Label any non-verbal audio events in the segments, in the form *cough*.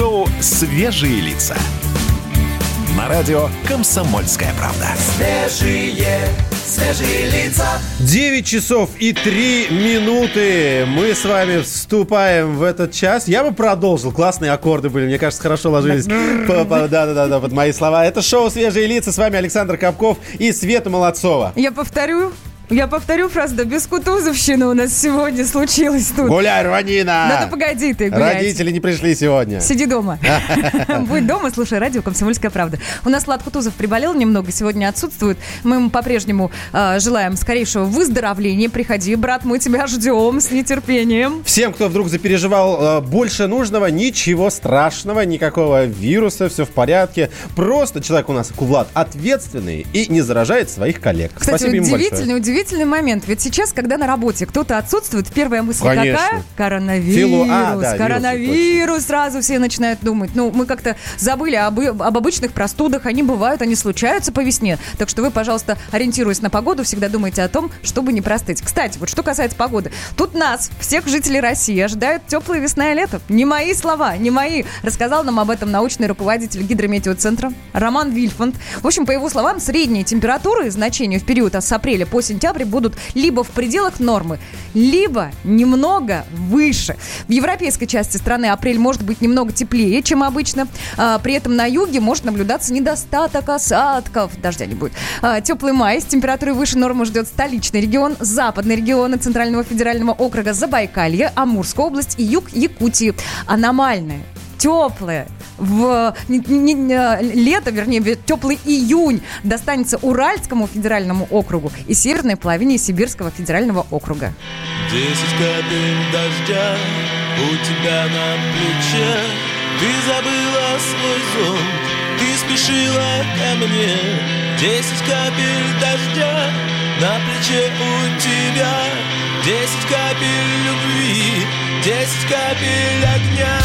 Шоу «Свежие лица». На радио «Комсомольская правда». Свежие, свежие лица. 9 часов и 3 минуты. Мы с вами вступаем в этот час. Я бы продолжил. Классные аккорды были. Мне кажется, хорошо ложились. Да-да-да, под мои слова. Это шоу «Свежие лица». С вами Александр Капков и Света Молодцова. Я повторю, я повторю фразу, да без кутузовщины у нас сегодня случилось тут. Гуляй, рванина! Да ну погоди ты гулять. Родители не пришли сегодня. Сиди дома. *laughs* Будь дома, слушай радио «Комсомольская правда». У нас Влад Кутузов приболел немного, сегодня отсутствует. Мы ему по-прежнему э, желаем скорейшего выздоровления. Приходи, брат, мы тебя ждем с нетерпением. Всем, кто вдруг запереживал э, больше нужного, ничего страшного, никакого вируса, все в порядке. Просто человек у нас, Влад, ответственный и не заражает своих коллег. Кстати, Спасибо ему удивительный, большое. Удивительный момент. Ведь сейчас, когда на работе кто-то отсутствует, первая мысль Конечно. какая? Коронавирус. Филу- а, да, вирус, коронавирус. Сразу все начинают думать. Ну, мы как-то забыли об, об обычных простудах. Они бывают, они случаются по весне. Так что вы, пожалуйста, ориентируясь на погоду, всегда думайте о том, чтобы не простыть. Кстати, вот что касается погоды. Тут нас, всех жителей России, ожидают теплая весна и лето. Не мои слова, не мои. Рассказал нам об этом научный руководитель гидрометеоцентра Роман Вильфанд. В общем, по его словам, средние температуры значения в период с апреля по сентябрь будут либо в пределах нормы, либо немного выше. В европейской части страны апрель может быть немного теплее, чем обычно. А, при этом на юге может наблюдаться недостаток осадков. Дождя не будет. А, теплый май с температурой выше нормы ждет столичный регион, западные регионы Центрального федерального округа Забайкалье, Амурская область и юг Якутии. Аномальное теплое в не- не- не- лето, вернее, теплый июнь достанется Уральскому федеральному округу и северной половине Сибирского федерального округа. Десять капель дождя у тебя на плече. Ты забыла свой зонт, ты спешила ко мне. Десять капель дождя на плече у тебя. Десять капель любви, десять капель огня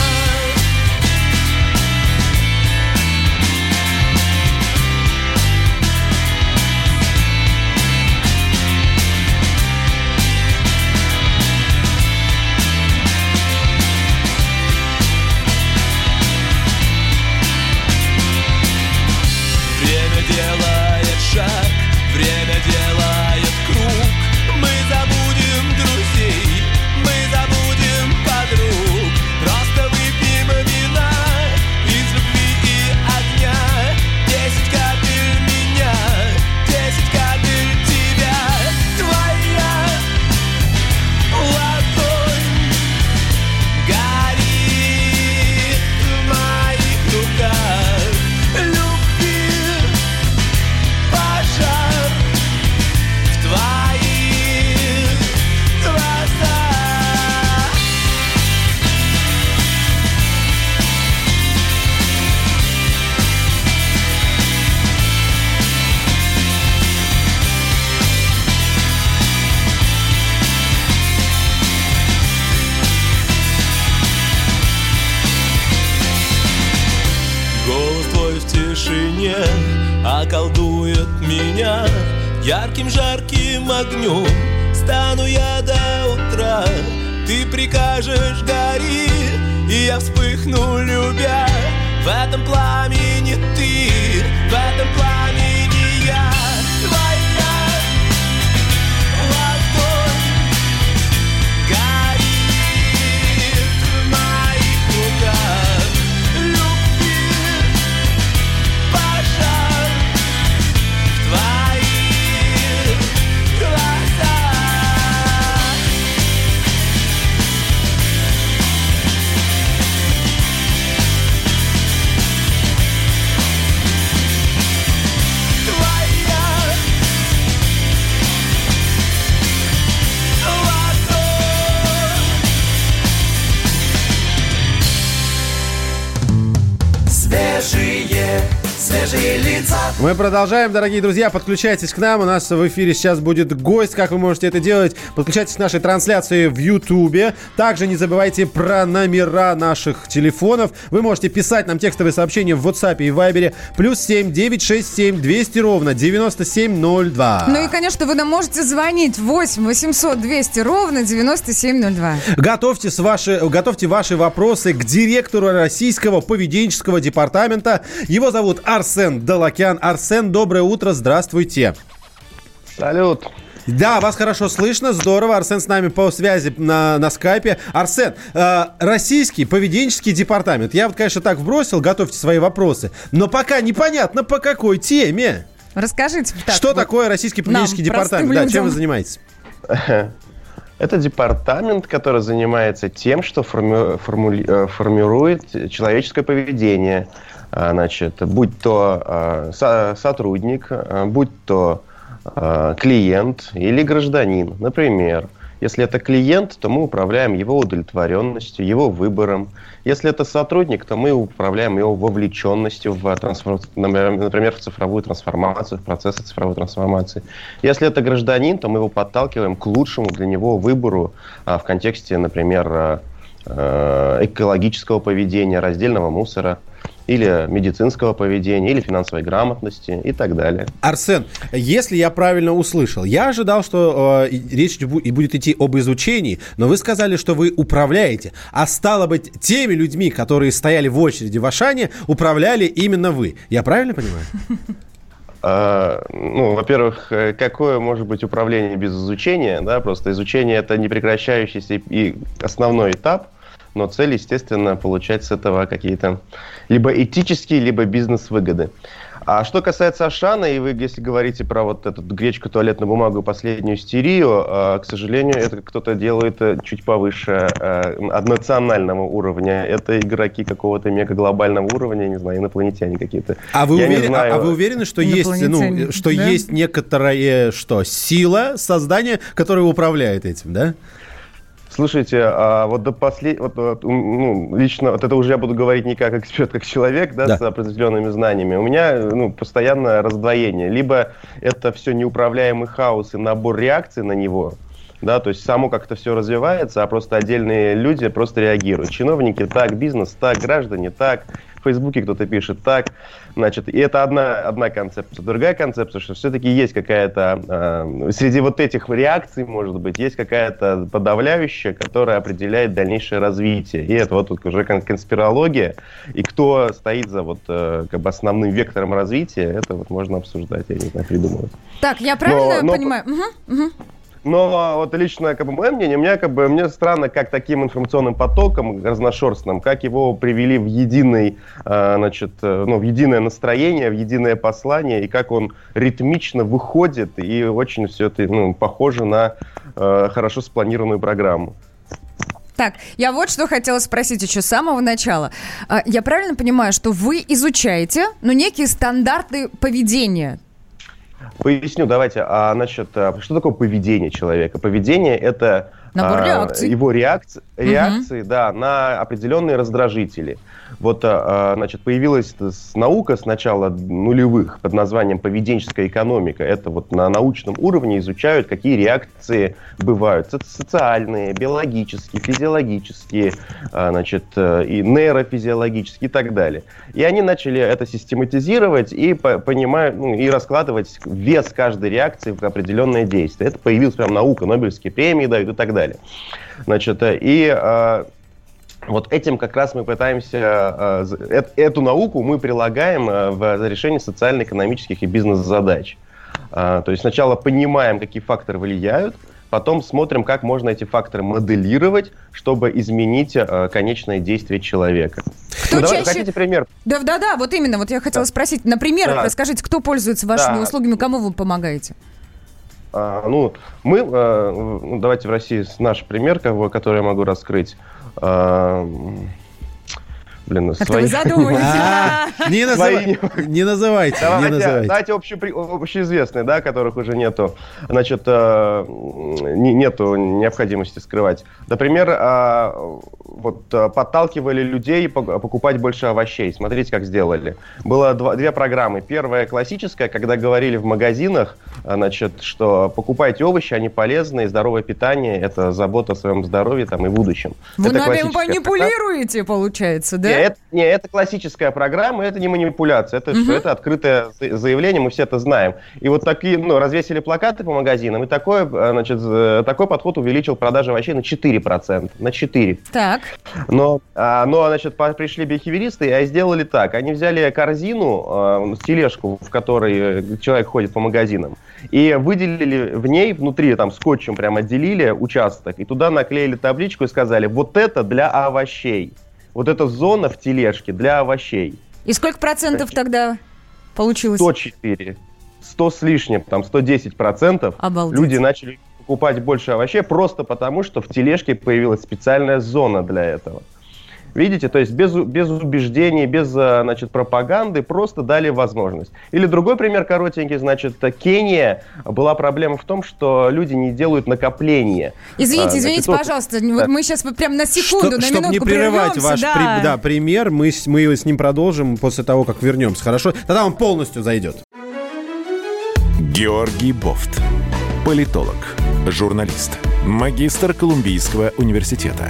делает шаг, Мы продолжаем, дорогие друзья. Подключайтесь к нам. У нас в эфире сейчас будет гость. Как вы можете это делать? Подключайтесь к нашей трансляции в Ютубе. Также не забывайте про номера наших телефонов. Вы можете писать нам текстовые сообщения в WhatsApp и Viber. Плюс 7 967 200 ровно 9702. Ну и, конечно, вы нам можете звонить 8 800 200 ровно 9702. Готовьте, с ваши, готовьте ваши вопросы к директору Российского поведенческого департамента. Его зовут Арсен Далакян. Арсен, доброе утро, здравствуйте. Салют. Да, вас хорошо слышно, здорово. Арсен с нами по связи на, на скайпе. Арсен, э, российский поведенческий департамент. Я вот, конечно, так вбросил, готовьте свои вопросы. Но пока непонятно, по какой теме. Расскажите. так, Что вот такое российский нам, поведенческий простым департамент? Да, чем вы людям. занимаетесь? *laughs* Это департамент, который занимается тем, что форми- формули- э, формирует человеческое поведение. А, Значит, будь то а, со- сотрудник, а, будь то клиент или гражданин. Например, если это клиент, то мы управляем его удовлетворенностью, его выбором. Если это сотрудник, то мы управляем его вовлеченностью в трансфор- например, в цифровую трансформацию, в процессы цифровой трансформации. Если это гражданин, то мы его подталкиваем к лучшему для него выбору а, в контексте, например, экологического поведения, раздельного мусора или медицинского поведения, или финансовой грамотности и так далее. Арсен, если я правильно услышал, я ожидал, что э, речь будет идти об изучении, но вы сказали, что вы управляете. А стало быть, теми людьми, которые стояли в очереди в Ашане, управляли именно вы. Я правильно понимаю? А, Ну, во-первых, э, какое может быть управление без изучения? Да, просто изучение это непрекращающийся и основной этап, но цель, естественно, получать с этого какие-то либо этические, либо бизнес-выгоды. А что касается Ашана, и вы, если говорите про вот эту гречку, туалетную бумагу, последнюю истерию, э, к сожалению, это кто-то делает э, чуть повыше э, от национального уровня. Это игроки какого-то мегаглобального уровня, не знаю, инопланетяне какие-то. А вы, Я не уверены, а- знаю. а вы уверены, что есть, ну, что да? есть некоторая что, сила создания, которая управляет этим, да? Слушайте, а вот до послед... вот, вот, ну, лично, вот это уже я буду говорить не как эксперт, как человек, да, Да. с определенными знаниями. У меня, ну, постоянное раздвоение. Либо это все неуправляемый хаос и набор реакций на него, да, то есть само как-то все развивается, а просто отдельные люди просто реагируют. Чиновники так, бизнес так, граждане так, Фейсбуке кто-то пишет так, значит, и это одна, одна концепция. Другая концепция, что все-таки есть какая-то, э, среди вот этих реакций, может быть, есть какая-то подавляющая, которая определяет дальнейшее развитие. И это вот тут уже кон- конспирология, и кто стоит за вот э, как бы основным вектором развития, это вот можно обсуждать, я не знаю, придумывать. Так, я правильно но- понимаю? Мгм, мгм. Но вот лично как бы, мое мнение, мне как бы мне странно, как таким информационным потоком разношерстным, как его привели в единый, э, значит, э, ну, в единое настроение, в единое послание, и как он ритмично выходит, и очень все это ну, похоже на э, хорошо спланированную программу. Так, я вот что хотела спросить еще с самого начала. А, Я правильно понимаю, что вы изучаете, ну, некие стандарты поведения? Поясню, давайте. А, значит, а, что такое поведение человека? Поведение это Набор а, реакций. его реакции, реакции, да, на определенные раздражители. Вот, а, а, значит, появилась наука с начала нулевых под названием поведенческая экономика. Это вот на научном уровне изучают, какие реакции бывают. Со- Социальные, биологические, физиологические, а, значит, э, и нейрофизиологические и так далее. И они начали это систематизировать и по- понимают, ну, и раскладывать вес каждой реакции в определенное действие. Это появилась прям наука, Нобелевские премии дают и так далее. Значит, э, и вот этим как раз мы пытаемся, э, эт- эту науку мы прилагаем э, в решение социально-экономических и бизнес-задач. А, То есть сначала понимаем, какие факторы влияют, потом смотрим, как можно эти факторы моделировать, чтобы изменить э, конечное действие человека. Кто Ну, давай- чаще- Хотите пример? Да, да, да, вот именно, вот я хотела спросить. На примерах Да. расскажите, кто пользуется вашими Да. услугами, кому вы помогаете? А, ну, мы, э, ну, давайте в России наш пример, который я могу раскрыть. А, блин, Как-то свои... вы. *laughs* А, Не называй- Свои- не называйте, не Давайте, называйте. давайте общепри- общеизвестные, да, которых уже нету, значит, э, не- нету необходимости скрывать. Например, э, вот э, подталкивали людей пок- покупать больше овощей. Смотрите, как сделали. Было два- две программы. Первая классическая, когда говорили в магазинах, э, значит, что покупайте овощи, они полезные, здоровое питание, это забота о своем здоровье там и будущем. Вы Это нами манипулируете, получается, да? Это, не, это классическая программа, это не манипуляция, это, что, это открытое за- заявление, мы все это знаем. И вот такие, ну, развесили плакаты по магазинам, и такой, э, значит, такой подход увеличил продажи овощей на 4%, на 4%. Так. Но, а, но значит, по- пришли бихевиористы, и сделали так. Они взяли корзину, э, тележку, в которой э, человек ходит по магазинам, и выделили в ней, внутри там скотчем прям отделили участок, и туда наклеили табличку и сказали, вот это для овощей. Вот эта зона в тележке для овощей. И сколько процентов тогда получилось? 104, 100 с лишним, там 110 процентов Обалдеть. люди начали покупать больше овощей просто потому, что в тележке появилась специальная зона для этого. Видите, то есть без, без убеждений, без а, значит, пропаганды, просто дали возможность. Или другой пример коротенький, значит, э, Кения была проблема в том, что люди не делают накопления. Извините, А, извините, вот- пожалуйста, вот мы сейчас прям на секунду, Что- на Чтобы не минутку прерывать прервемся, ваш да. при- да, пример, мы, мы с ним продолжим после того, как вернемся. Хорошо? Тогда он полностью зайдет. Георгий Бофт. Политолог, журналист, магистр Колумбийского университета,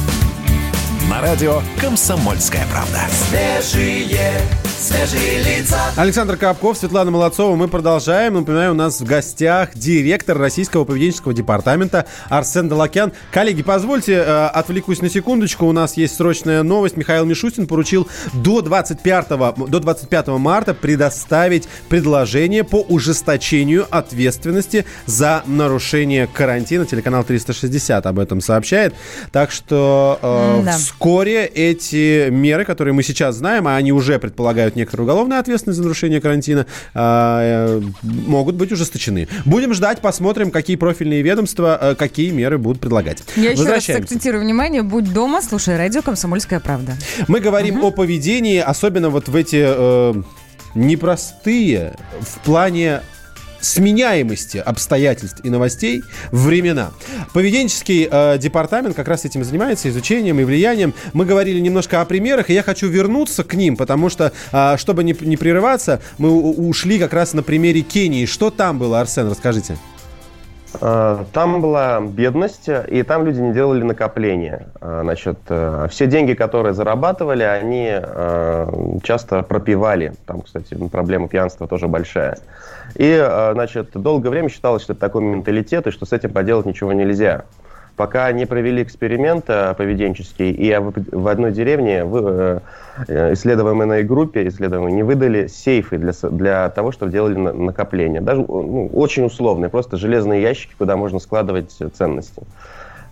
На радио «Комсомольская правда». Свежие, свежие лица. Александр Капков, Светлана Молодцова. Мы продолжаем. Напоминаю, у нас в гостях директор Российского поведенческого департамента Арсен Далакян. Коллеги, позвольте, э, отвлекусь на секундочку. У нас есть срочная новость. Михаил Мишустин поручил до 25, до 25 марта предоставить предложение по ужесточению ответственности за нарушение карантина. Телеканал 360 об этом сообщает. Так что э, М-да. вскоре эти меры, которые мы сейчас знаем, а они уже предполагают некоторую уголовную ответственность за нарушение карантина, а, э, могут быть ужесточены. Будем ждать, посмотрим, какие профильные ведомства, э, какие меры будут предлагать. Я еще раз акцентирую внимание, будь дома, слушай радио «Комсомольская правда». Мы говорим о поведении, особенно вот в эти э, непростые в плане сменяемости обстоятельств и новостей времена. Поведенческий э, департамент как раз этим занимается, изучением и влиянием. Мы говорили немножко о примерах, и я хочу вернуться к ним, потому что, э, чтобы не, не прерываться, мы ушли как раз на примере Кении. Что там было, Арсен, расскажите. Э, Там была бедность, и там люди не делали накопления. Э, Значит, э, все деньги, которые зарабатывали, они часто пропивали. Там, кстати, проблема пьянства тоже большая. И, значит, долгое время считалось, что это такой менталитет, и что с этим поделать ничего нельзя. Пока не провели эксперимент э, поведенческий, и в в одной деревне вы, э, исследуемой группе исследуемой не выдали сейфы для, для того, чтобы делали на- накопления. Даже ну, очень условные, просто железные ящики, куда можно складывать э, ценности.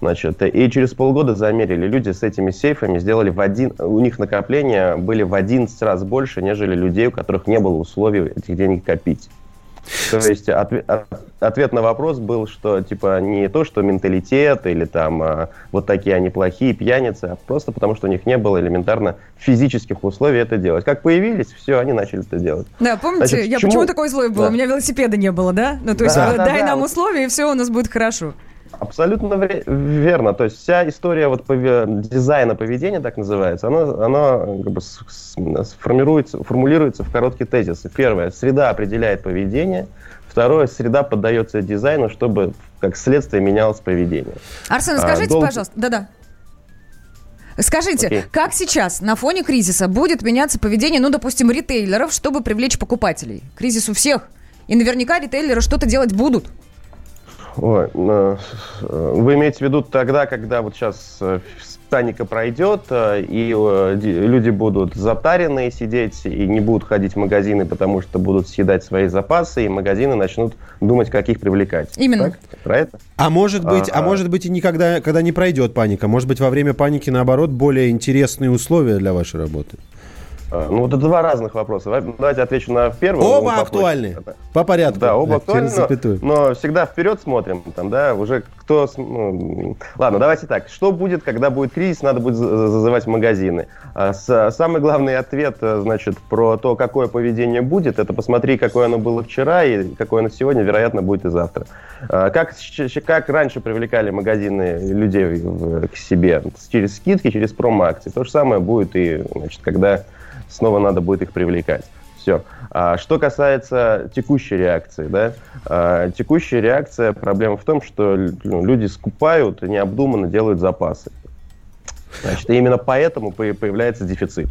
Значит, и через полгода замерили. Люди с этими сейфами сделали в один... У них накопления были в 11 раз больше, нежели людей, у которых не было условий этих денег копить. То есть от- ответ на вопрос был, что типа не то, что менталитет или там а, вот такие они плохие, пьяницы, а просто потому, что у них не было элементарно физических условий это делать. Как появились, все, они начали это делать. Да, помните, Значит, я почему- почему такой злой был? Да. У меня велосипеда не было, да? Ну, то есть, Да, да, дай да, нам вот. условия, и все у нас будет хорошо. Абсолютно верно. То есть вся история вот пове- дизайна поведения, так называется, она, она как бы формулируется в короткие тезисы. Первое, среда определяет поведение. Второе, среда поддается дизайну, чтобы как следствие менялось поведение. Арсен, А, скажите, долг- пожалуйста, да-да. Скажите, Окей. как сейчас на фоне кризиса будет меняться поведение, ну, допустим, ритейлеров, чтобы привлечь покупателей? Кризис у всех. И наверняка ритейлеры что-то делать будут. Ой, э, вы имеете в виду тогда, когда вот сейчас паника пройдет, э, и э, ди- люди будут затаренные сидеть и не будут ходить в магазины, потому что будут съедать свои запасы, и магазины начнут думать, как их привлекать. Именно. Так? Про это? А может быть, а Ага. может быть и никогда, когда не пройдет паника, может быть во время паники наоборот более интересные условия для вашей работы. Э, Ну, вот это два разных вопроса. Давай- Давайте отвечу на первый. Оба актуальны. По порядку. Да, оба актуальны, но, но всегда вперед смотрим, там, да, уже кто... ну, ладно, давайте так. Что будет, когда будет кризис, надо будет за- зазывать магазины. А самый главный ответ, э, значит, про то, какое поведение будет, это посмотри, какое оно было вчера и какое оно сегодня, вероятно, будет и завтра. А Как, как раньше привлекали магазины людей к себе? Через скидки, через промо-акции. То же самое будет и, значит, когда снова надо будет их привлекать. Все. А что касается текущей реакции, да, а, текущая реакция, проблема в том, что ну, люди скупают и необдуманно делают запасы. Значит, и именно поэтому по- появляется дефицит.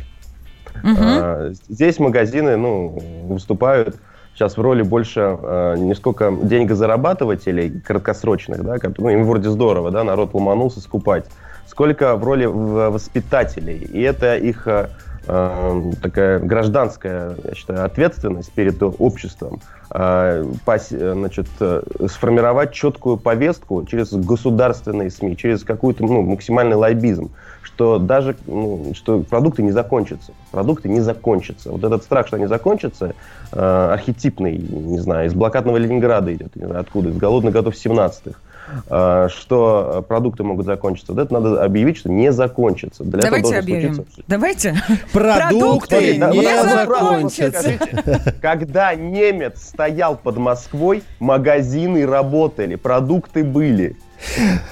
А, Здесь магазины ну, выступают сейчас в роли больше а, не сколько деньгозарабатывателей краткосрочных, да, как- ну, им вроде здорово, да, народ ломанулся скупать, сколько в роли воспитателей. И это их а, такая гражданская, я считаю, ответственность перед обществом. а, пос- значит, э, сформировать четкую повестку через государственные СМИ, через какой-то ну, максимальный лоббизм, что даже ну, что продукты не закончатся. Продукты не закончатся. Вот этот страх, что они закончатся, э, архетипный, не знаю, из блокадного Ленинграда идет, не знаю откуда, из голодных годов 17-х. Э, что э, продукты могут закончиться. Вот это надо объявить, что не закончится. Для этого Давайте должен объявим. случиться Давайте. *laughs* Продукты не вот закончатся. Когда немец стоял под Москвой, магазины работали, продукты были.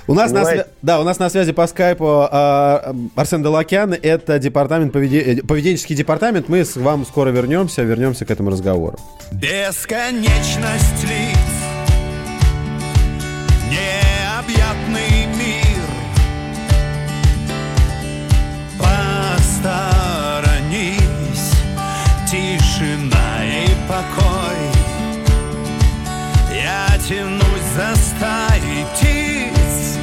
У нас на, свя- да, у нас на связи по скайпу а, Арсен Далакян. Это департамент поведе- э, поведенческий департамент. Мы с вам скоро вернемся, вернемся к этому разговору. Бесконечность лиц тянусь стаей птиц.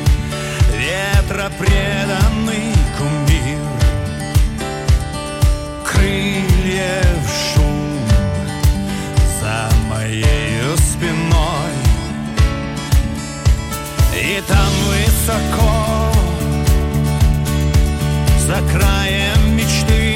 Ветра преданный кумир. Крыльев шум за моею спиной. И там высоко За краем мечты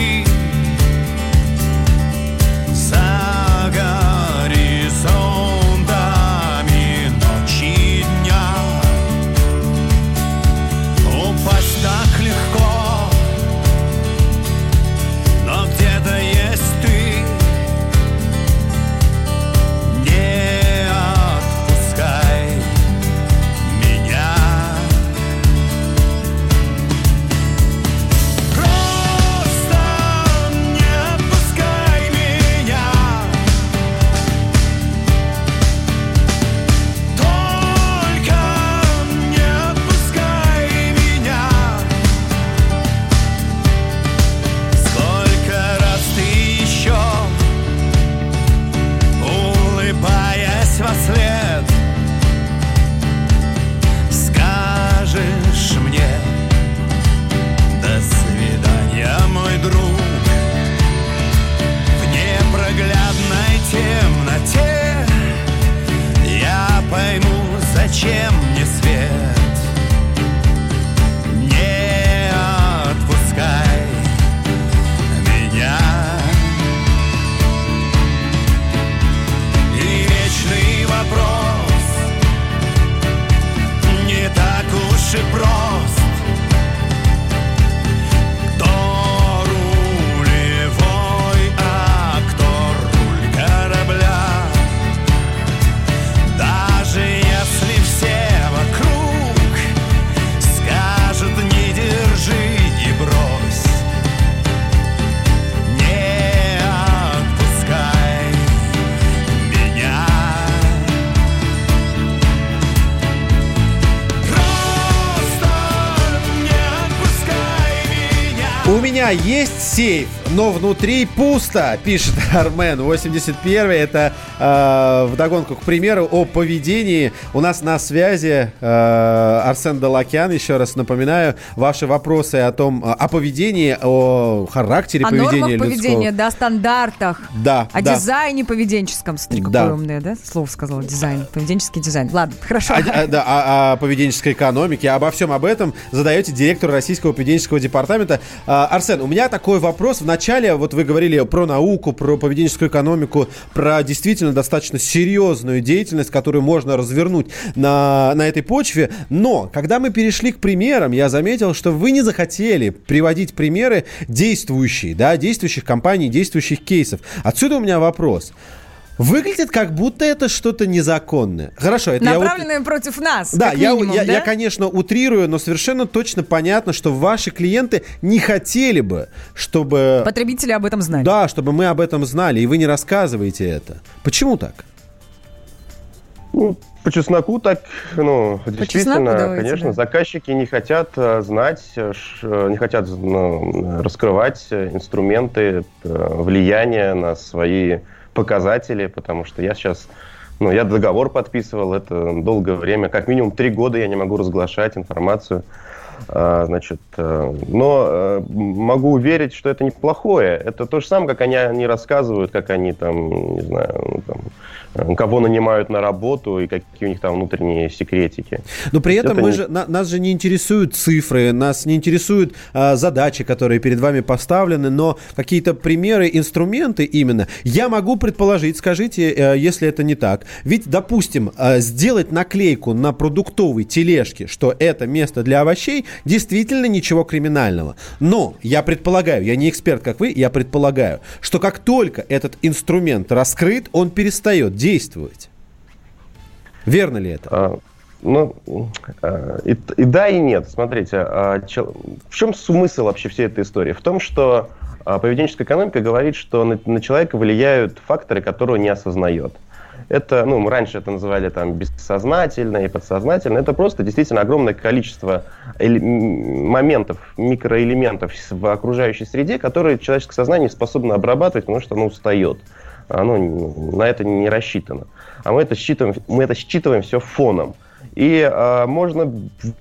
сейф но внутри пусто, пишет *laughs* Армен 81 Это э, вдогонку к примеру о поведении. У нас на связи э, Арсен Далакян, еще раз напоминаю, ваши вопросы о том, о поведении, о характере О поведения нормах людского. поведения, да, стандартах. Да, О да. дизайне поведенческом. Смотри, какое Да. умное, да? Слово сказала, дизайн. Поведенческий дизайн. Ладно, хорошо. О, о- да, о, о поведенческой экономике, обо всем об этом задаете директору Российского поведенческого департамента. А, Арсен, у меня такой вопрос. Вначале вот вы говорили про науку, про поведенческую экономику, про действительно достаточно серьезную деятельность, которую можно развернуть на, на этой почве. Но, когда мы перешли к примерам, я заметил, что вы не захотели приводить примеры действующие, да, действующих компаний, действующих кейсов. Отсюда у меня вопрос. Выглядит, как будто это что-то незаконное. Хорошо, это я вот- Направленные против нас, да, как я, минимум, я, да? я, конечно, утрирую, но совершенно точно понятно, что ваши клиенты не хотели бы, чтобы... Потребители об этом знали. Да, чтобы мы об этом знали, и вы не рассказываете это. Почему так? Ну, по чесноку так, ну, действительно, давайте, конечно, да. заказчики не хотят э, знать, э, э, не хотят ну, раскрывать инструменты влияния на свои показатели, потому что я сейчас, ну, я договор подписывал, это долгое время, как минимум три года я не могу разглашать информацию. А, Значит, э, но э, могу уверить, что это неплохое. Это то же самое, как они, они рассказывают, как они там, не знаю, ну, там, кого нанимают на работу и какие у них там внутренние секретики. Но при этом Это мы не- же, на- нас же не интересуют цифры, нас не интересуют а, задачи, которые перед вами поставлены, но какие-то примеры, инструменты именно. Я могу предположить, скажите, э, если это не так. Ведь, допустим, э, сделать наклейку на продуктовой тележке, что это место для овощей, действительно ничего криминального. Но я предполагаю, я не эксперт, как вы, я предполагаю, что как только этот инструмент раскрыт, он перестает действовать. Верно ли это? А, Ну, а, и, и да, и нет. Смотрите, а, в чем смысл вообще всей этой истории? В том, что а, поведенческая экономика говорит, что на, на человека влияют факторы, которые он не осознает. Это, ну, мы раньше это называли там бессознательно и подсознательно. Это просто действительно огромное количество моментов, микроэлементов в окружающей среде, которые человеческое сознание способно обрабатывать, потому что оно устает. Оно на это не рассчитано. А мы это считываем, мы это считываем все фоном. И а, можно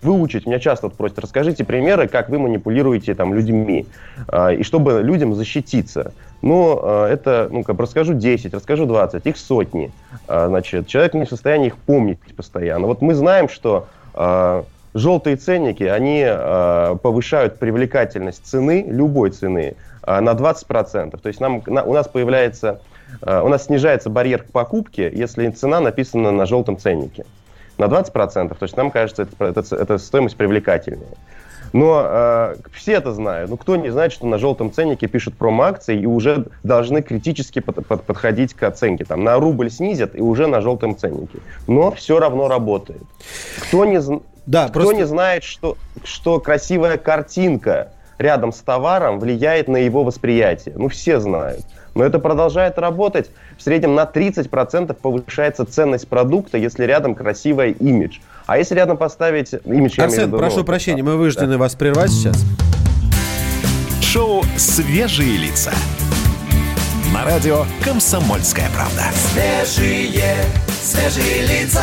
выучить, меня часто вот просят, расскажите примеры, как вы манипулируете там людьми, а, и чтобы людям защититься. Ну, а, это, ну, как бы расскажу 10, расскажу 20, их сотни. А, значит, человек не в состоянии их помнить постоянно. Вот мы знаем, что а, желтые ценники, они а, повышают привлекательность цены, любой цены, а, на 20%. То есть нам, на- у нас появляется, у нас снижается барьер к покупке, если цена написана на желтом ценнике на 20%, то есть нам кажется, это, стоимость привлекательнее. Но э, все это знают. Ну, кто не знает, что на желтом ценнике пишут промо-акции и уже должны критически под- под- подходить к оценке. Там на рубль снизят и уже на желтом ценнике. Но все равно работает. Кто не, Да, кто просто- не знает, что, что красивая картинка рядом с товаром влияет на его восприятие? Ну, все знают. Но это продолжает работать. В среднем на 30% повышается ценность продукта, если рядом красивый имидж. А если рядом поставить имидж... я имею в Арсен, виду, прошу ну, прощения, да. мы вынуждены вас прервать сейчас. Шоу «Свежие лица». На радио «Комсомольская правда». Свежие, свежие лица.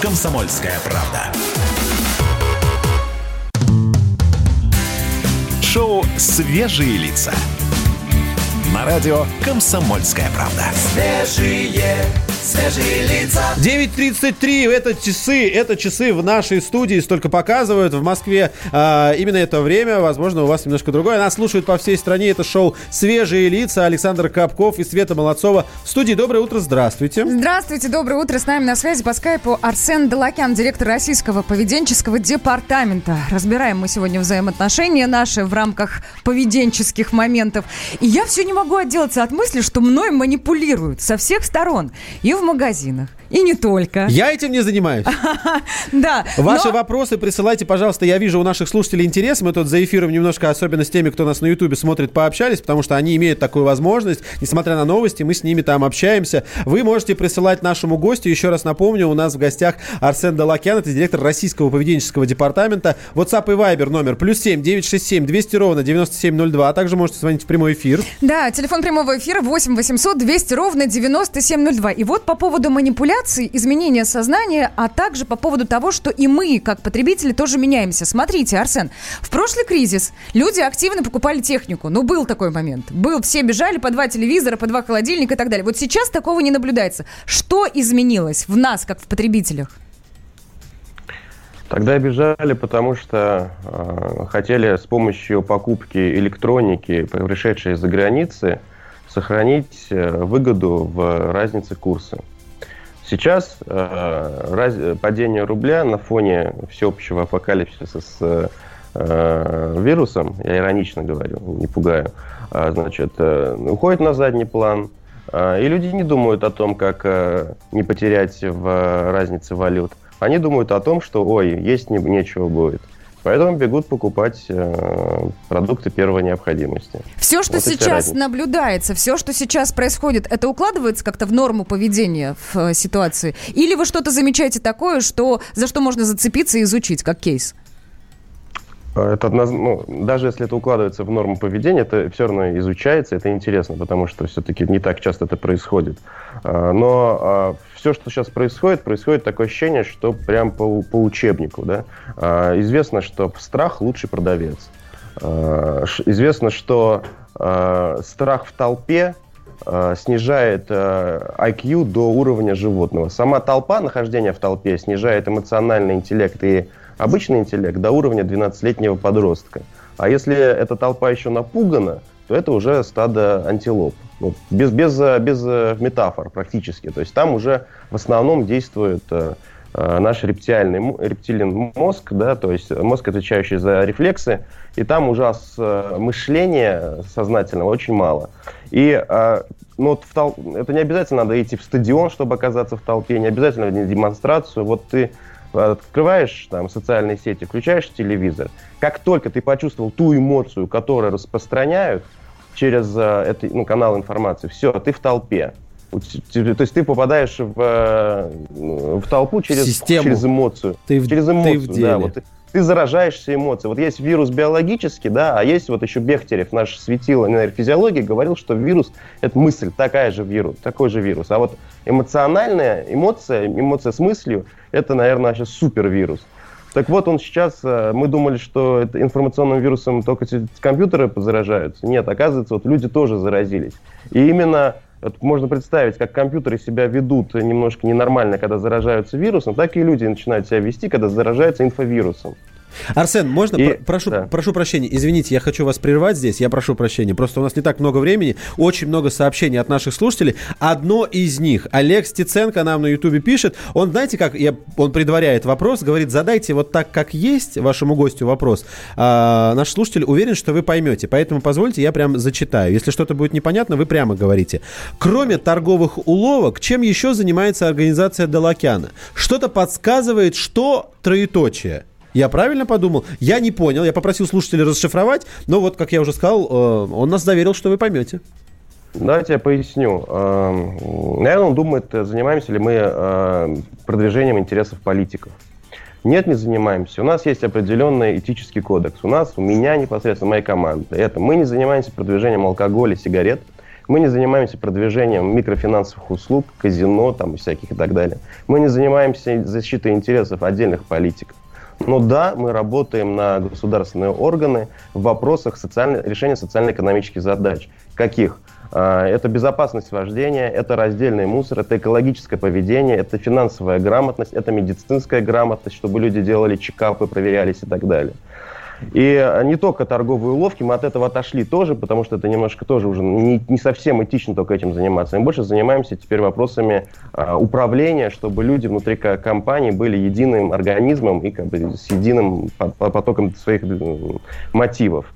«Комсомольская правда». Шоу «Свежие лица». На радио «Комсомольская правда». Свежие, свежие лица. 9.33, это часы, это часы в нашей студии столько показывают. В Москве а, именно это время, возможно, у вас немножко другое. Нас слушают по всей стране. Это шоу «Свежие лица». Александр Капков и Света Молодцова в студии. Доброе утро, здравствуйте. Здравствуйте, доброе утро. С нами на связи по скайпу Арсен Далакян, директор Российского поведенческого департамента. Разбираем мы сегодня взаимоотношения наши в рамках поведенческих моментов. И я все не могу отделаться от мысли, что мной манипулируют со всех сторон. И в магазинах, и не только. Я этим не занимаюсь. *laughs* Да. Ваши но- вопросы присылайте, пожалуйста. Я вижу у наших слушателей интерес. Мы тут за эфиром немножко, особенно с теми, кто нас на Ютубе смотрит, пообщались, потому что они имеют такую возможность. Несмотря на новости, мы с ними там общаемся. Вы можете присылать нашему гостю. Еще раз напомню, у нас в гостях Арсен Далакян, это директор Российского поведенческого департамента. WhatsApp и Viber номер плюс семь девять шесть семь двести ровно девяносто семь ноль два. А также можете звонить в прямой эфир. Да, телефон прямого эфира 8 800 200 ровно 9702. И вот по поводу манипуляций, изменения сознания, а также по поводу того, что и мы, как потребители, тоже меняемся. Смотрите, Арсен, в прошлый кризис люди активно покупали технику. Ну, был такой момент. Был, все бежали по два телевизора, по два холодильника и так далее. Вот сейчас такого не наблюдается. Что изменилось в нас, как в потребителях? Тогда бежали, потому что э, хотели с помощью покупки электроники, пришедшей из-за границы, сохранить э, выгоду в разнице курса. Сейчас э, падение рубля на фоне всеобщего апокалипсиса с э, вирусом, я иронично говорю, не пугаю, а, значит, уходит на задний план. И люди не думают о том, как не потерять в разнице валют. Они думают о том, что, ой, есть не- нечего будет. Поэтому бегут покупать э, продукты первой необходимости. Все, что Вот сейчас наблюдается, все, что сейчас происходит, это укладывается как-то в норму поведения в э, ситуации? Или вы что-то замечаете такое, что, за что можно зацепиться и изучить, как кейс? А, Это одноз- ну, даже если это укладывается в норму поведения, это все равно изучается, это интересно, потому что все-таки не так часто это происходит. А, Но все, что сейчас происходит, происходит такое ощущение, что прям по, по учебнику. Да? А, Известно, что страх лучший продавец. А, Известно, что а, страх в толпе а, снижает а, IQ до уровня животного. Сама толпа, нахождение в толпе, снижает эмоциональный интеллект и обычный интеллект до уровня 12-летнего подростка. А если эта толпа еще напугана, то это уже стадо антилоп. Ну, без, без, э, без э, метафор практически. То есть там уже в основном действует э, э, наш рептильный, рептилиан мозг, да, то есть мозг, отвечающий за рефлексы, и там уже мышления сознательного очень мало. И э, ну, вот в тол- это не обязательно надо идти в стадион, чтобы оказаться в толпе, не обязательно на демонстрацию. Вот ты открываешь там социальные сети, включаешь телевизор, как только ты почувствовал ту эмоцию, которую распространяют через э, это, ну, канал информации, все, ты в толпе. То есть ты попадаешь в, э, в толпу через, Систему. через эмоцию. Ты в- через ты в эмоцию, деле. да. Вот ты, заражаешься эмоцией. Вот есть вирус биологический, да, а есть вот еще Бехтерев, наш светило нейрофизиологии, говорил, что вирус – это мысль, такая же вирус, такой же вирус. А вот эмоциональная эмоция, эмоция с мыслью – это, наверное, сейчас супервирус. Так вот, он сейчас, э, мы думали, что это информационным вирусом только те- компьютеры заражаются. Нет, оказывается, вот люди тоже заразились. И именно вот можно представить, как компьютеры себя ведут немножко ненормально, когда заражаются вирусом, так и люди начинают себя вести, когда заражаются инфовирусом. Арсен, можно? И- Про- прошу, да. прошу прощения. Извините, я хочу вас прервать здесь. Я прошу прощения. Просто у нас не так много времени. Очень много сообщений от наших слушателей. Одно из них. Олег Стеценко нам на Ютубе пишет. Он, знаете, как я, он предваряет вопрос, говорит, задайте вот так, как есть вашему гостю вопрос. А, наш слушатель уверен, что вы поймете. Поэтому позвольте, я прям зачитаю. Если что-то будет непонятно, вы прямо говорите. Кроме торговых уловок, чем еще занимается организация Далакяна? Что-то подсказывает, что троеточие. Я правильно подумал? Я не понял. Я попросил слушателей расшифровать, но вот, как я уже сказал, э, он нас заверил, что вы поймете. Давайте я поясню. Эм, Наверное, он думает, занимаемся ли мы э, продвижением интересов политиков. Нет, не занимаемся. У нас есть определенный этический кодекс. У нас, у меня непосредственно, моей команды. Это мы не занимаемся продвижением алкоголя, сигарет. Мы не занимаемся продвижением микрофинансовых услуг, казино там, всяких и так далее. Мы не занимаемся защитой интересов отдельных политиков. Но да, мы работаем на государственные органы в вопросах социально- решения социально-экономических задач. Каких? А, Это безопасность вождения, это раздельный мусор, это экологическое поведение, это финансовая грамотность, это медицинская грамотность, чтобы люди делали чекапы, проверялись и так далее. И а, не только торговые уловки, мы от этого отошли тоже, потому что это немножко тоже уже не, не совсем этично только этим заниматься. Мы больше занимаемся теперь вопросами а, управления, чтобы люди внутри ко- компании были единым организмом и как бы с единым по- по- потоком своих м, мотивов.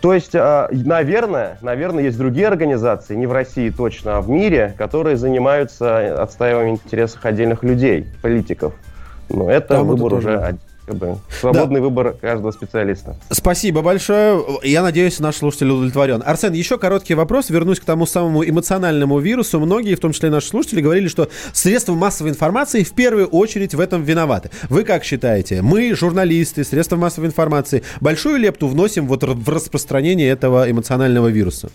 То есть, наверное, наверное, есть другие организации, не в России точно, а в мире, которые занимаются отстаиванием интересов отдельных людей, политиков. Но это это выбор тоже. уже как бы, свободный выбор каждого специалиста. Спасибо большое. Я надеюсь, наш слушатель удовлетворен. Арсен, еще короткий вопрос. Вернусь к тому самому эмоциональному вирусу. Многие, в том числе наши слушатели, говорили, что средства массовой информации в первую очередь в этом виноваты. Вы как считаете? Мы, журналисты, средства массовой информации, большую лепту вносим вот в распространение этого эмоционального вируса?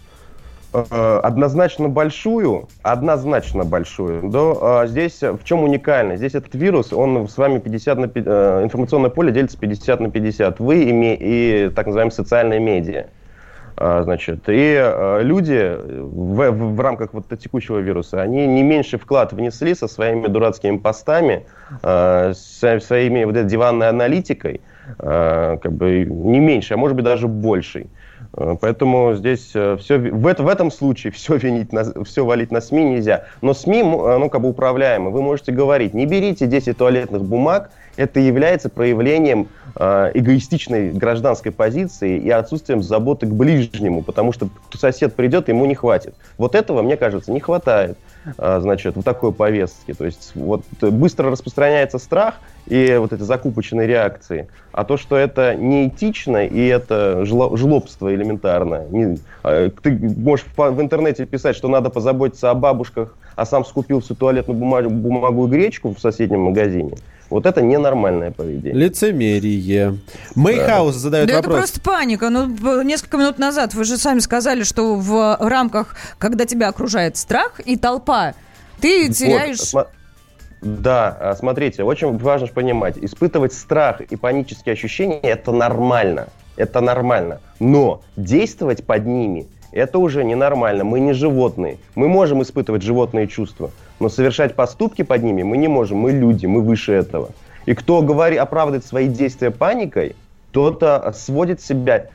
Э, Однозначно большую, однозначно большую. Но а, здесь в чем уникально? Здесь этот вирус, он с вами 50 на, пи- э, информационное поле делится 50 на 50. Вы и, ме- и так называемые социальные медиа. А, Значит, и э, люди в, в- в рамках вот текущего вируса, они не меньше вклад внесли со своими дурацкими постами, э, со своими вот этой диванной аналитикой, э, как бы не меньше, а может быть даже большей. Э, Поэтому здесь все, в, это- в этом случае все, винить на, все валить на СМИ нельзя. Но СМИ, м, э, ну, как бы управляемы. Вы можете говорить, не берите 10 туалетных бумаг, это является проявлением э, эгоистичной гражданской позиции и отсутствием заботы к ближнему, потому что сосед придет, ему не хватит. Вот этого, мне кажется, не хватает, э, значит, в такой повестке. То есть вот э, быстро распространяется страх и вот эти закупочные реакции, а то, что это неэтично и это жло- жлобство элементарное. Не- э, ты можешь в интернете писать, что надо позаботиться о бабушках, а сам скупил всю туалетную бумагу, бумагу и гречку в соседнем магазине. Вот это ненормальное поведение. Лицемерие. Мейхаус задает Да это вопрос. просто паника. Ну, несколько минут назад вы же сами сказали, что в рамках, когда тебя окружает страх и толпа, ты теряешь... Вот, Да, а, смотрите, очень важно понимать, испытывать страх и панические ощущения – это нормально, это нормально. Но действовать под ними – это уже ненормально. Мы не животные. Мы можем испытывать животные чувства, но совершать поступки под ними мы не можем. Мы люди, мы выше этого. И кто говорит, оправдывает свои действия паникой, тот а, сводит себя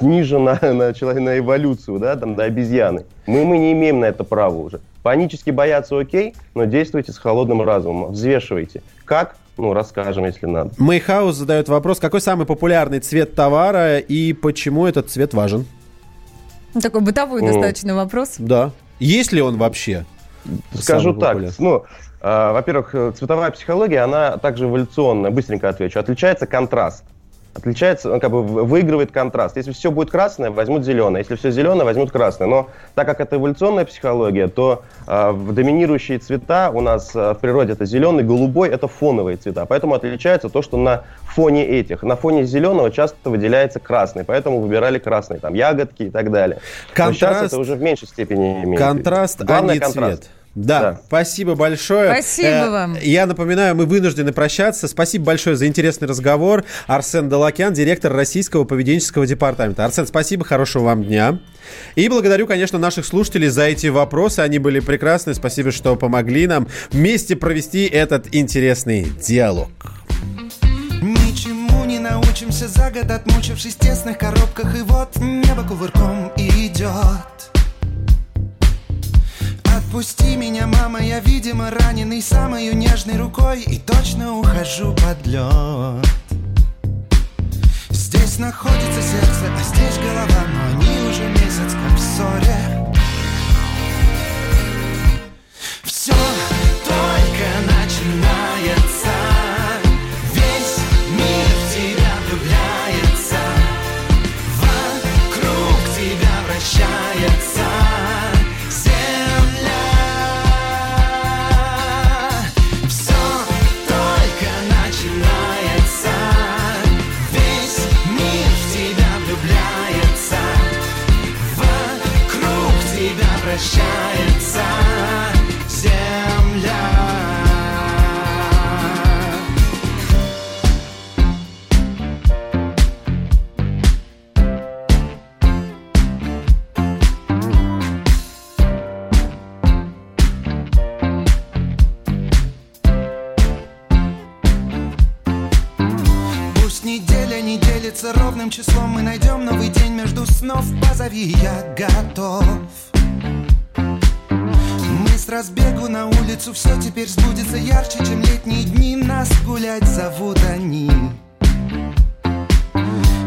ниже на, *laughs* на, на эволюцию, да, там, до обезьяны. Мы, мы не имеем на это права уже. Панически бояться окей, но действуйте с холодным разумом, взвешивайте. Как? Ну, расскажем, если надо. Мейхаус задает вопрос, какой самый популярный цвет товара и почему этот цвет важен? Такой бытовой достаточно вопрос. Да. Есть ли он вообще? Скажу так, ну, а, во-первых, э, цветовая психология, она также эволюционная, быстренько отвечу. Отличается контраст. Отличается, как бы выигрывает контраст. Если все будет красное, возьмут зеленое. Если все зеленое, возьмут красное. Но так как это эволюционная психология, то а, в доминирующие цвета у нас а, в природе это зеленый, голубой, это фоновые цвета. Поэтому отличается то, что на фоне этих, на фоне зеленого часто выделяется красный. Поэтому выбирали красный, там ягодки и так далее. Но сейчас Контраст- это уже в меньшей степени имеет. Контраст, Главное а не контраст. цвет. Да, Да. спасибо большое. Спасибо Э, вам. Я напоминаю, мы вынуждены прощаться. Спасибо большое за интересный разговор. Арсен Далакян, директор Российского поведенческого департамента. Арсен, спасибо, хорошего вам дня. И благодарю, конечно, наших слушателей за эти вопросы. Они были прекрасны. Спасибо, что помогли нам вместе провести этот интересный диалог. Ничему не научимся за год, отмучившись в тесных коробках И вот небо кувырком идет Отпусти меня, мама, я, видимо, раненый Самою нежной рукой и точно ухожу под лед. Здесь находится сердце, а здесь голова Но они уже месяц как в ссоре. Все только начинается вращается делится ровным числом Мы найдем новый день между снов. Позови, я готов разбегу на улицу Все теперь сбудется ярче, чем летние дни. Нас гулять зовут они.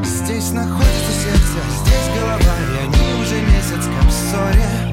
Здесь находится сердце, здесь голова И они уже месяц как в ссоре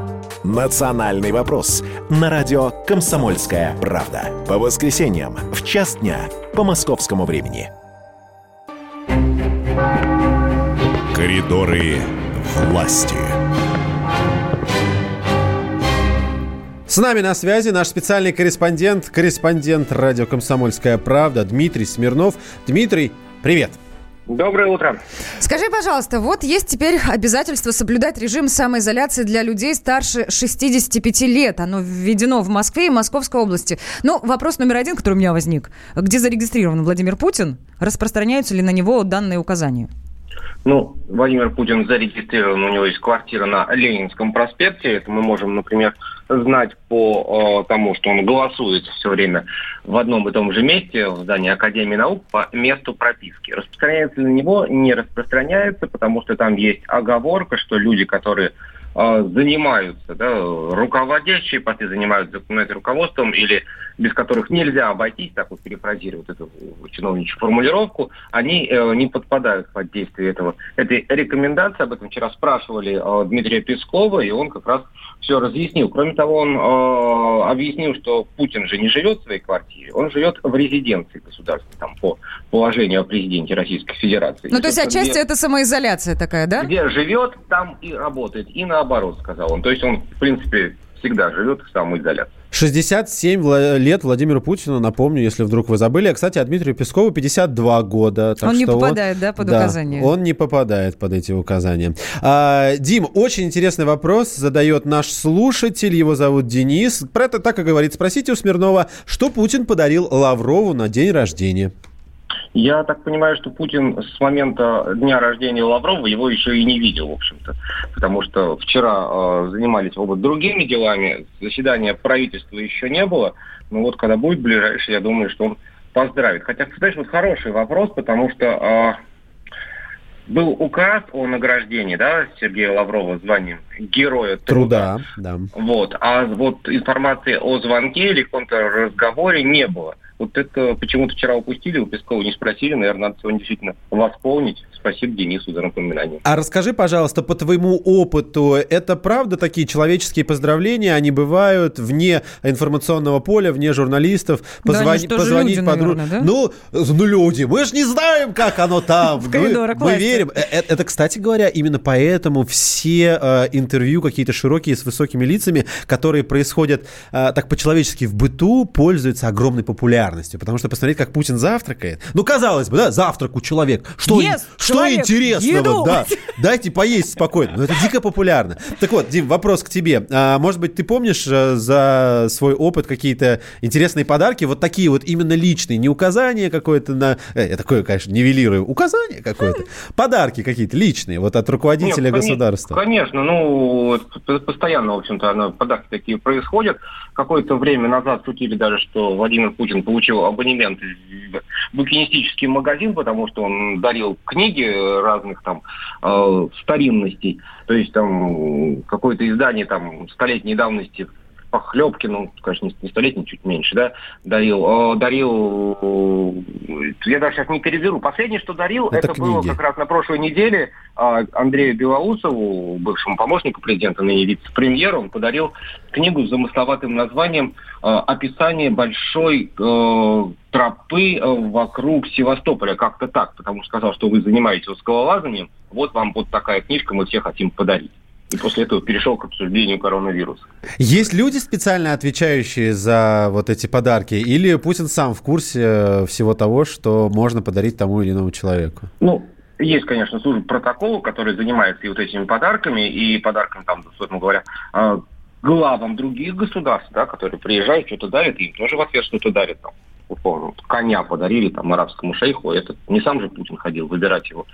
«Национальный вопрос» на радио «Комсомольская правда». По воскресеньям в час дня по московскому времени. Коридоры власти. С нами на связи наш специальный корреспондент, корреспондент радио «Комсомольская правда» Дмитрий Смирнов. Дмитрий, привет. Доброе утро. Скажи, пожалуйста, вот есть теперь обязательство соблюдать режим самоизоляции для людей старше 65 лет. Оно введено в Москве и Московской области. Ну, вопрос номер один, который у меня возник. Где зарегистрирован Владимир Путин? Распространяются ли на него данные указания? Ну, Владимир Путин зарегистрирован, у него есть квартира на Ленинском проспекте. Это мы можем, например, знать по э, тому, что он голосует все время в одном и том же месте в здании Академии наук по месту прописки. Распространяется ли на него? Не распространяется, потому что там есть оговорка, что люди, которые занимаются, да, руководящие посты занимаются документным руководством или без которых нельзя обойтись, так вот перефразировать эту чиновничью формулировку, они э, не подпадают под действие этого, этой рекомендации. Об этом вчера спрашивали э, Дмитрия Пескова, и он как раз все разъяснил. Кроме того, он э, объяснил, что Путин же не живет в своей квартире, он живет в резиденции государственной, там, по положению о президенте Российской Федерации. Ну, то есть отчасти где- это самоизоляция такая, да? где живет, там и работает. И наоборот, сказал он. То есть он, в принципе, всегда живет в самоизоляции. 67 вла- лет Владимиру Путину, напомню, если вдруг вы забыли. А, кстати, а Дмитрию Пескову 52 года. так Он не попадает, да, под указания? он не попадает под эти указания. А, Дим, очень интересный вопрос задает наш слушатель. Его зовут Денис. Про это так и говорит. Спросите у Смирнова, что Путин подарил Лаврову на день рождения. Я так понимаю, что Путин с момента дня рождения Лаврова его еще и не видел, в общем-то. Потому что вчера э, занимались оба другими делами, заседания правительства еще не было. Но вот когда будет ближайший, я думаю, что он поздравит. Хотя, кстати, вот хороший вопрос, потому что э, был указ о награждении, да, Сергея Лаврова званием Героя Труда. Труда, да. Вот. А вот информации о звонке или каком-то разговоре не было. Вот это почему-то вчера упустили, у Пескова не спросили. Наверное, надо сегодня действительно восполнить. Спасибо Денису за напоминание. А расскажи, пожалуйста, по твоему опыту, это правда такие человеческие поздравления, они бывают вне информационного поля, вне журналистов? Да, позвонить люди, подру- наверное, да? Ну, ну, люди, мы же не знаем, как оно *laughs* там. В Мы- коридорах Мы верим. Э, э, Это, кстати говоря, именно поэтому все э, интервью какие-то широкие с высокими лицами, которые происходят так по-человечески в быту, пользуются огромной популярностью. Потому что посмотреть, как Путин завтракает. Ну, казалось бы, да, завтрак у человека. Что, Ест что интересного? еду. Да, дайте поесть спокойно. Но это дико популярно. Так вот, Дим, вопрос к тебе. А, может быть, ты помнишь э, за свой опыт какие-то интересные подарки? Вот такие вот именно личные, не указания какое-то на... Э, я такое, конечно, нивелирую. Указание какое-то. Подарки какие-то личные, вот от руководителя Нет, государства. Конечно, ну, постоянно, в общем-то, подарки такие происходят. Какое-то время назад шутили даже, что Владимир Путин получил абонемент в букинистический магазин, потому что он дарил книги разных там э, старинностей. То есть там какое-то издание там столетней давности похлебки, ну, конечно, не- столетний, чуть меньше, да, дарил. Дарил, я даже сейчас не переберу. Последнее, что дарил, Это это, было как раз на прошлой неделе а, Андрею Белоусову, бывшему помощнику президента, ныне вице-премьеру, он подарил книгу с замысловатым названием а, «Описание большой э, тропы э, вокруг Севастополя». Как-то так, потому что сказал, что вы занимаетесь скалолазанием, вот вам вот такая книжка, мы все хотим подарить. И после этого перешел к обсуждению коронавируса. Есть люди, специально отвечающие за вот эти подарки? Или Путин сам в курсе э, всего того, что можно подарить тому или иному человеку? Ну, есть, конечно, служба протокола, который занимается и вот этими подарками, и подарками, там, собственно говоря, э, главам других государств, да, которые приезжают, что-то дарят, им тоже в ответ что-то дарят. Там, условно, вот коня подарили там арабскому шейху, это не сам же Путин ходил выбирать его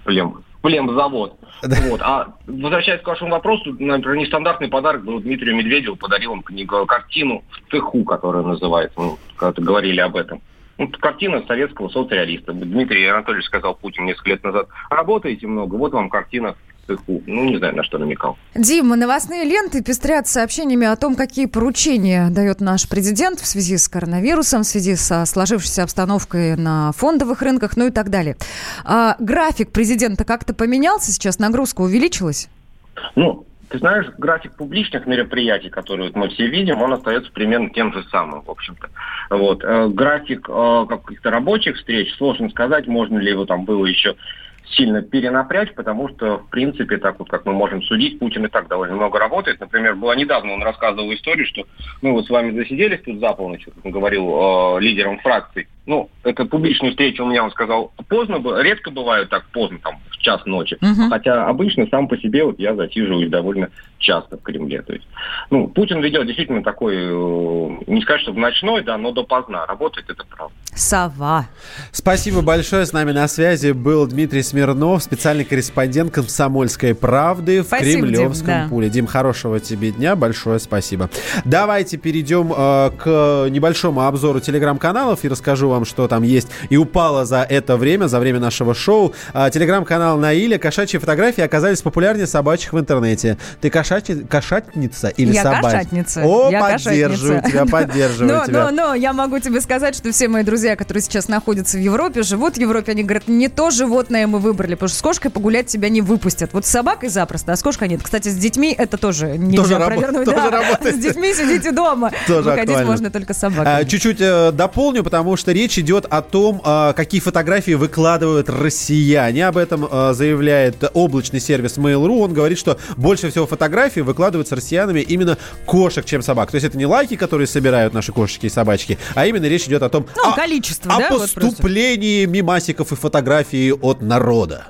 в плем, племзавод. Вот. А возвращаясь к вашему вопросу, например, нестандартный подарок был Дмитрию Медведеву, подарил он книгу, картину в цеху, которая называется, ну, когда-то говорили об этом. Ну, картина советского соцреалиста. Дмитрий Анатольевич сказал Путин несколько лет назад, работаете много, вот вам картина цеху. Ну, не знаю, на что намекал. Дим, новостные ленты пестрят сообщениями о том, какие поручения дает наш президент в связи с коронавирусом, в связи со сложившейся обстановкой на фондовых рынках, ну и так далее. А, график президента как-то поменялся сейчас? Нагрузка увеличилась? Ну, ты знаешь, график публичных мероприятий, которые вот мы все видим, он остается примерно тем же самым, в общем-то. Вот. Э, График э, каких-то рабочих встреч, сложно сказать, можно ли его там было еще сильно перенапрячь, потому что, в принципе, так вот, как мы можем судить, Путин и так довольно много работает. Например, была недавно, он рассказывал историю, что мы вот с вами засиделись тут за полночь, как он говорил э, лидером фракций. Ну, это публичная встреча у меня, он сказал, поздно, редко бывают так поздно, там, в час ночи. Хотя обычно сам по себе вот я засиживаюсь довольно часто в Кремле. То есть, ну, Путин ведет действительно такой, э, не сказать, что в ночной, да, но допоздна. Работает, это правда. Сова. Спасибо большое. С нами на связи был Дмитрий Смирнов, специальный корреспондент «Комсомольской правды» в Спасибо, Дим, Кремлевском да. пуле. Дим, хорошего тебе дня. Большое спасибо. Давайте перейдем э, к небольшому обзору телеграм-каналов и расскажу вам, что там есть и упало за это время, за время нашего шоу. А, телеграм-канал Наиля. Кошачьи фотографии оказались популярнее собачьих в интернете. Ты кошачи- кошатница или я кошатница. О, я поддерживаю кошатница. тебя, *laughs* поддерживаю но, тебя. Но, но я могу тебе сказать, что все мои друзья, которые сейчас находятся в Европе, живут в Европе, они говорят, не то животное мы выбрали, потому что с кошкой погулять тебя не выпустят. Вот с собакой запросто, а с кошкой нет. Кстати, с детьми это тоже рабо- провернуть. тоже Да, работает. *laughs* С детьми сидите дома. Тоже Выходить актуально. можно только с собакой. А, Чуть-чуть э, дополню, потому что речь идет о том, а, какие фотографии выкладывают россияне. Об этом а, заявляет облачный сервис Mail.ru. Он говорит, что больше всего фотографий выкладываются россиянами именно кошек, чем собак. То есть это не лайки, которые собирают наши кошечки и собачки, а именно речь идет о том, Ну, о, количество, о да? вот поступлении мимасиков и фотографий от народа.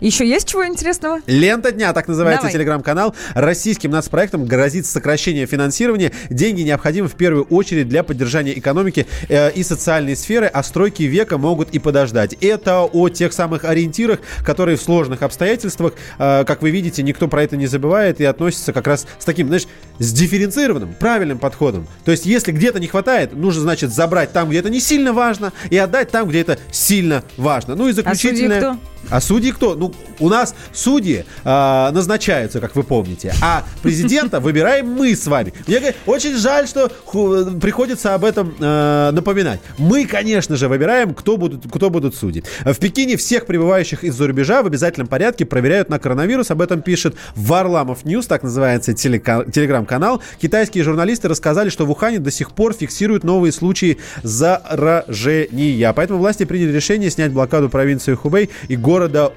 Еще есть чего интересного? Лента дня, так называется Давай. телеграм-канал. Российским нацпроектам грозит сокращение финансирования. Деньги необходимы в первую очередь для поддержания экономики э, и социальной сферы, а стройки века могут и подождать. Это о тех самых ориентирах, которые в сложных обстоятельствах, э, как вы видите, никто про это не забывает и относится как раз с таким, знаешь, с дифференцированным, правильным подходом. То есть, если где-то не хватает, нужно, значит, забрать там, где это не сильно важно, и отдать там, где это сильно важно. Ну и заключительное... кто? А судьи кто? Ну, у нас судьи а, назначаются, как вы помните, а президента *laughs* выбираем мы с вами. Мне говорят, очень жаль, что ху- приходится об этом а, напоминать. Мы, конечно же, выбираем, кто будут, кто будут судьи. В Пекине всех прибывающих из-за рубежа в обязательном порядке проверяют на коронавирус. Об этом пишет Варламов News, так называется телеграм-канал. Китайские журналисты рассказали, что в Ухане до сих пор фиксируют новые случаи заражения. Поэтому власти приняли решение снять блокаду провинции Хубей и города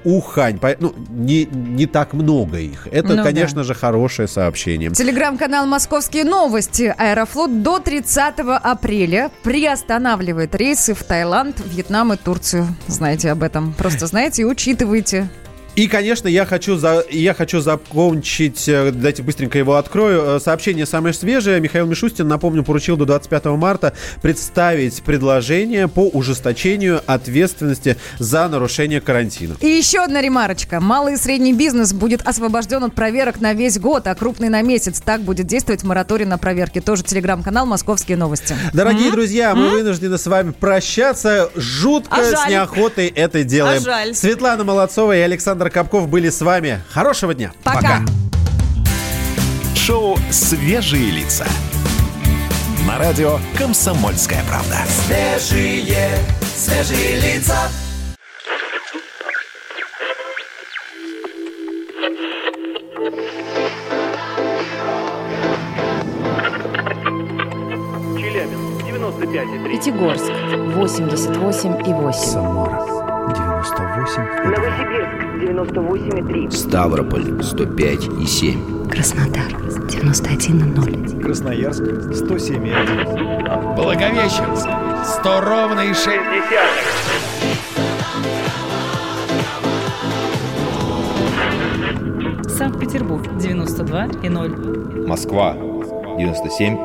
Ухань. По- Ну, не, не так много их. Это, Ну да. конечно же, хорошее сообщение. Телеграм-канал «Московские новости». Аэрофлот до 30 апреля приостанавливает рейсы в Таиланд, Вьетнам и Турцию. Знаете об этом. Просто знаете и учитывайте. И, конечно, я хочу, за, я хочу закончить, э, дайте быстренько его открою. Э, Сообщение самое свежее. Михаил Мишустин, напомню, поручил до 25 марта представить предложение по ужесточению ответственности за нарушение карантина. И еще одна ремарочка. Малый и средний бизнес будет освобожден от проверок на весь год, а крупный на месяц. Так будет действовать мораторий на проверки. Тоже телеграм-канал «Московские новости». Дорогие М? друзья, мы вынуждены с вами прощаться. Жутко А с неохотой это делаем. А жаль. Светлана Молодцова и Александр Капков были с вами. Хорошего дня. Пока. Шоу «Свежие лица». На радио «Комсомольская правда». Свежие, свежие лица. Челябинск, 95,3. Пятигорск 88,8. Самара 98 Новосибирск, 98,3. Ставрополь 105 и 7. Краснодар 91,0. Красноярск 107,1 Благовещенск 100 ровно и 6 Санкт-Петербург 92 и 0. Москва 97